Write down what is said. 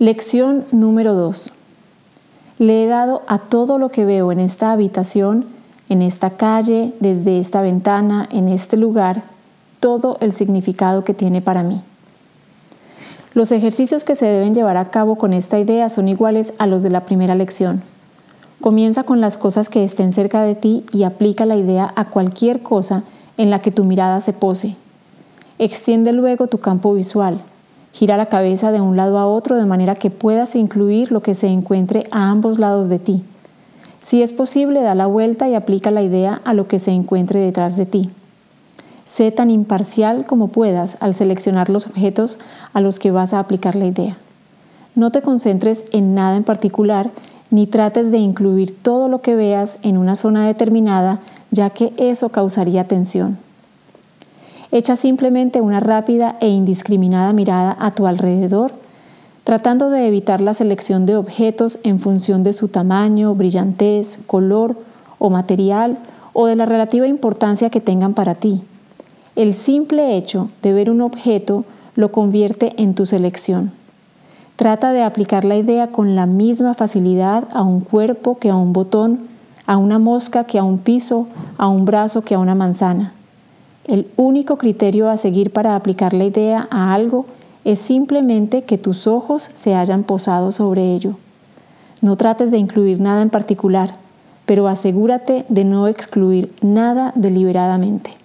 Lección número 2. Le he dado a todo lo que veo en esta habitación, en esta calle, desde esta ventana, en este lugar, todo el significado que tiene para mí. Los ejercicios que se deben llevar a cabo con esta idea son iguales a los de la primera lección. Comienza con las cosas que estén cerca de ti y aplica la idea a cualquier cosa en la que tu mirada se pose. Extiende luego tu campo visual. Gira la cabeza de un lado a otro de manera que puedas incluir lo que se encuentre a ambos lados de ti. Si es posible, da la vuelta y aplica la idea a lo que se encuentre detrás de ti. Sé tan imparcial como puedas al seleccionar los objetos a los que vas a aplicar la idea. No te concentres en nada en particular ni trates de incluir todo lo que veas en una zona determinada, ya que eso causaría tensión. Echa simplemente una rápida e indiscriminada mirada a tu alrededor, tratando de evitar la selección de objetos en función de su tamaño, brillantez, color o material o de la relativa importancia que tengan para ti. El simple hecho de ver un objeto lo convierte en tu selección. Trata de aplicar la idea con la misma facilidad a un cuerpo que a un botón, a una mosca que a un piso, a un brazo que a una manzana. El único criterio a seguir para aplicar la idea a algo es simplemente que tus ojos se hayan posado sobre ello. No trates de incluir nada en particular, pero asegúrate de no excluir nada deliberadamente.